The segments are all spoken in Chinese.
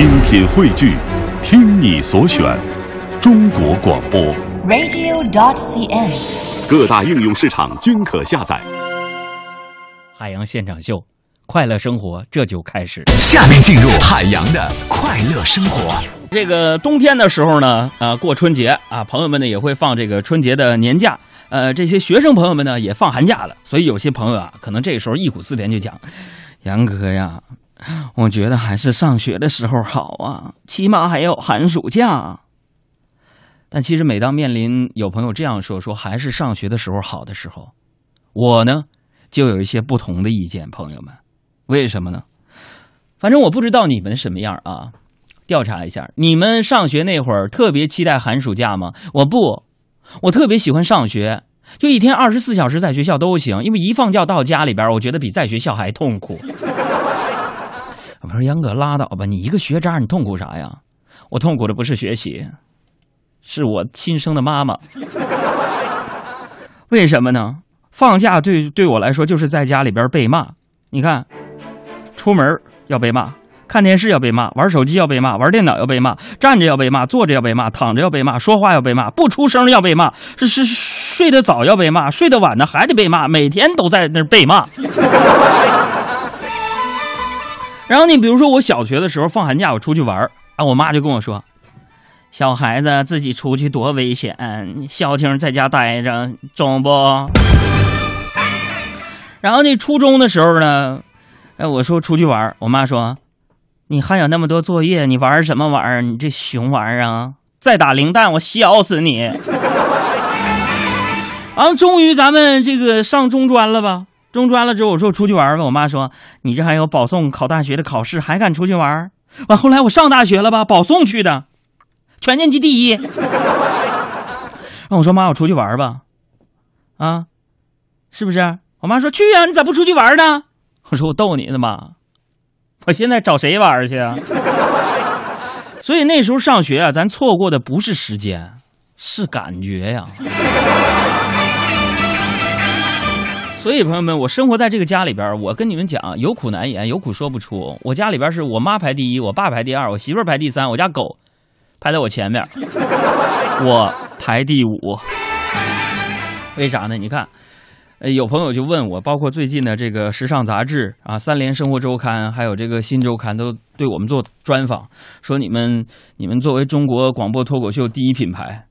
精品汇聚，听你所选，中国广播。radio.dot.cn，。各大应用市场均可下载。海洋现场秀，快乐生活这就开始。下面进入海洋的快乐生活。这个冬天的时候呢，啊、过春节啊，朋友们呢也会放这个春节的年假。呃，这些学生朋友们呢也放寒假了，所以有些朋友啊，可能这时候忆苦思甜就讲：“杨哥呀，我觉得还是上学的时候好啊，起码还有寒暑假。”但其实每当面临有朋友这样说，说还是上学的时候好的时候，我呢就有一些不同的意见，朋友们，为什么呢？反正我不知道你们什么样啊。调查一下，你们上学那会儿特别期待寒暑假吗？我不，我特别喜欢上学，就一天二十四小时在学校都行，因为一放假到家里边，我觉得比在学校还痛苦。我说杨哥拉倒吧，你一个学渣，你痛苦啥呀？我痛苦的不是学习，是我亲生的妈妈。为什么呢？放假对对我来说就是在家里边被骂。你看，出门要被骂。看电视要被骂，玩手机要被骂，玩电脑要被骂，站着要被骂，坐着要被骂，躺着要被骂，说话要被骂，不出声要被骂，是是睡得早要被骂，睡得晚呢还得被骂，每天都在那被骂。然后你比如说我小学的时候放寒假我出去玩啊，我妈就跟我说，小孩子自己出去多危险，消停在家待着，中不？然后那初中的时候呢，哎，我说出去玩，我妈说。你还有那么多作业，你玩什么玩意儿？你这熊玩意儿啊！再打零蛋，我削死你！然后终于咱们这个上中专了吧？中专了之后，我说我出去玩吧。我妈说你这还有保送考大学的考试，还敢出去玩？完后来我上大学了吧？保送去的，全年级第一。然后我说妈，我出去玩吧，啊，是不是？我妈说去呀、你咋不出去玩呢？我说我逗你呢妈。我现在找谁玩去啊？所以那时候上学啊，咱错过的不是时间，是感觉呀。所以朋友们，我生活在这个家里边，我跟你们讲，有苦难言，有苦说不出。我家里边是我妈排第一，我爸排第二，我媳妇儿排第三，我家狗排在我前面，我排第五。为啥呢？你看。呃，有朋友就问我，包括最近的这个时尚杂志啊，《三联生活周刊》，还有这个《新周刊》，都对我们做专访，说你们你们作为中国广播脱口秀第一品牌，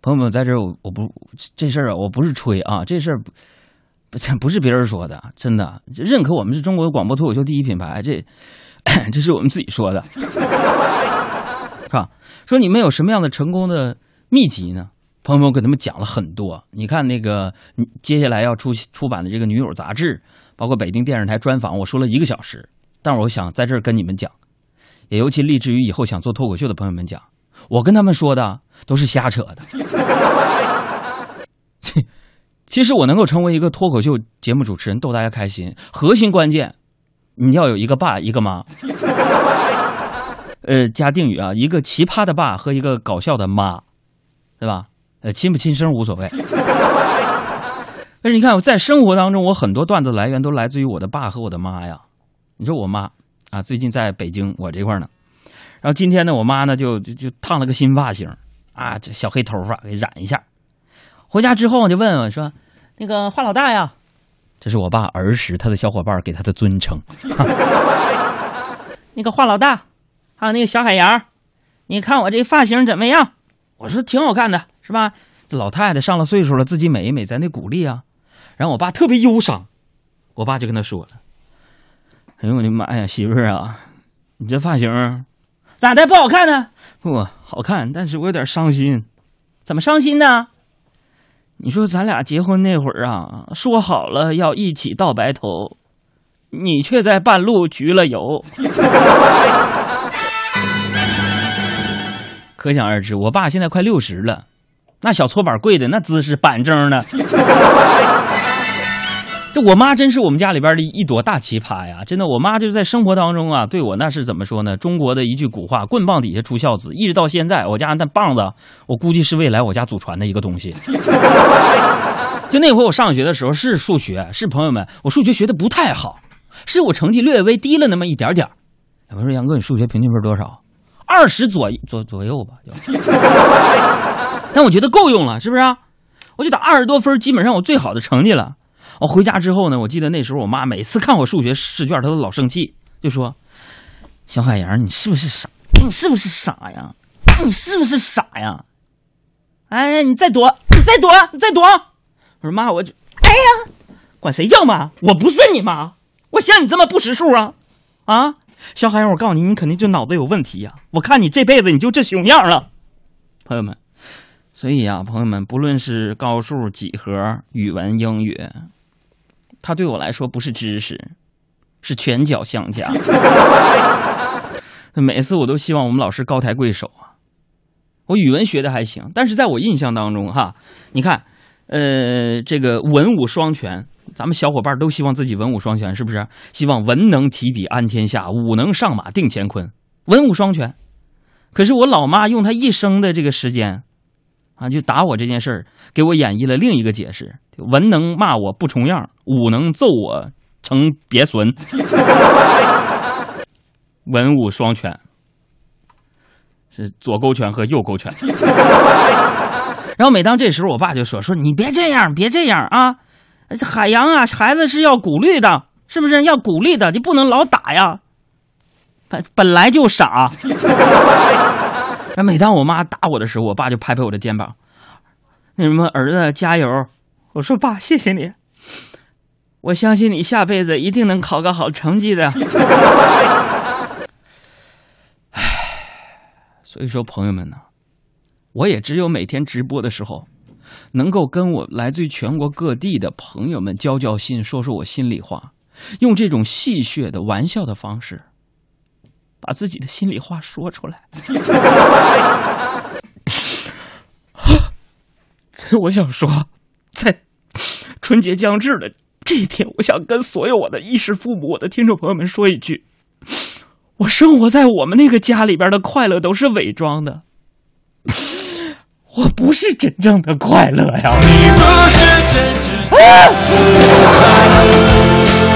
朋友们在这儿，我我不这事儿啊，我不是吹啊，这事儿这不是别人说的，真的认可我们是中国广播脱口秀第一品牌，这这是我们自己说的，是吧？说你们有什么样的成功的秘籍呢？朋友们我给他们讲了很多，你看那个接下来要出出版的这个《女友》杂志，包括北京电视台专访，我说了一个小时。但是我想在这儿跟你们讲，也尤其立志于以后想做脱口秀的朋友们讲，我跟他们说的都是瞎扯的。其实我能够成为一个脱口秀节目主持人，逗大家开心，核心关键你要有一个爸一个妈，呃，加定语啊，一个奇葩的爸和一个搞笑的妈，对吧？呃，亲不亲生无所谓，但是你看我在生活当中，我很多段子来源都来自于我的爸和我的妈呀。你说我妈啊，最近在北京我这块呢，然后今天呢，我妈呢就就就烫了个新发型啊，这小黑头发给染一下。回家之后我就问问说，那个华老大呀，这是我爸儿时他的小伙伴给他的尊称。那个华老大，还有那个小海洋，你看我这发型怎么样？我说挺好看的，是吧？这老太太上了岁数了，自己美一美，咱得鼓励啊。然后我爸特别忧伤，我爸就跟他说了：“哎呦我的妈呀，媳妇儿啊，你这发型咋的不好看呢？不好看，但是我有点伤心。怎么伤心呢？你说咱俩结婚那会儿啊，说好了要一起到白头，你却在半路焗了油。”可想而知，我爸现在快六十了，那小搓板跪的那姿势板正的。这我妈真是我们家里边的一朵大奇葩呀！真的，我妈就是在生活当中啊，对我那是怎么说呢？中国的一句古话：“棍棒底下出孝子。”一直到现在，我家那棒子，我估计是未来我家祖传的一个东西。就那回我上学的时候是数学，是朋友们，我数学学的不太好，是我成绩略微低了那么一点点儿我说杨哥，你数学平均分多少？二十左左左右吧，就。但我觉得够用了，是不是啊？我就打二十多分，基本上我最好的成绩了。我回家之后呢，我记得那时候我妈每次看我数学试卷，她都老生气，就说：“小海洋，你是不是傻？你是不是傻呀？你是不是傻呀？哎，你再躲，你再躲，你再躲！”我说：“妈，我就哎呀，管谁叫妈？我不是你妈，我像你这么不识数啊？啊，小海洋，我告诉你，你肯定就脑子有问题呀！我看你这辈子你就这熊样了，朋友们。所以啊，朋友们，不论是高数、几何、语文、英语。”他对我来说不是知识，是拳脚相加。每次我都希望我们老师高抬贵手啊！我语文学的还行，但是在我印象当中，哈，你看，呃，这个文武双全，咱们小伙伴都希望自己文武双全，是不是？希望文能提笔安天下，武能上马定乾坤，文武双全。可是我老妈用她一生的这个时间。啊，就打我这件事儿，给我演绎了另一个解释：文能骂我不重样，武能揍我成鳖孙，文武双全，是左勾拳和右勾拳。然后每当这时候，我爸就说：“说你别这样，别这样啊！海洋啊，孩子是要鼓励的，是不是要鼓励的？你不能老打呀，本本来就傻。”那每当我妈打我的时候，我爸就拍拍我的肩膀，那什么儿子加油！我说爸，谢谢你，我相信你下辈子一定能考个好成绩的。唉，所以说朋友们呢，我也只有每天直播的时候，能够跟我来自全国各地的朋友们交交心，说说我心里话，用这种戏谑的玩笑的方式。把自己的心里话说出来。我想说，在春节将至的这一天，我想跟所有我的衣食父母、我的听众朋友们说一句：我生活在我们那个家里边的快乐都是伪装的，我不是真正的快乐呀！你不是真正的快乐。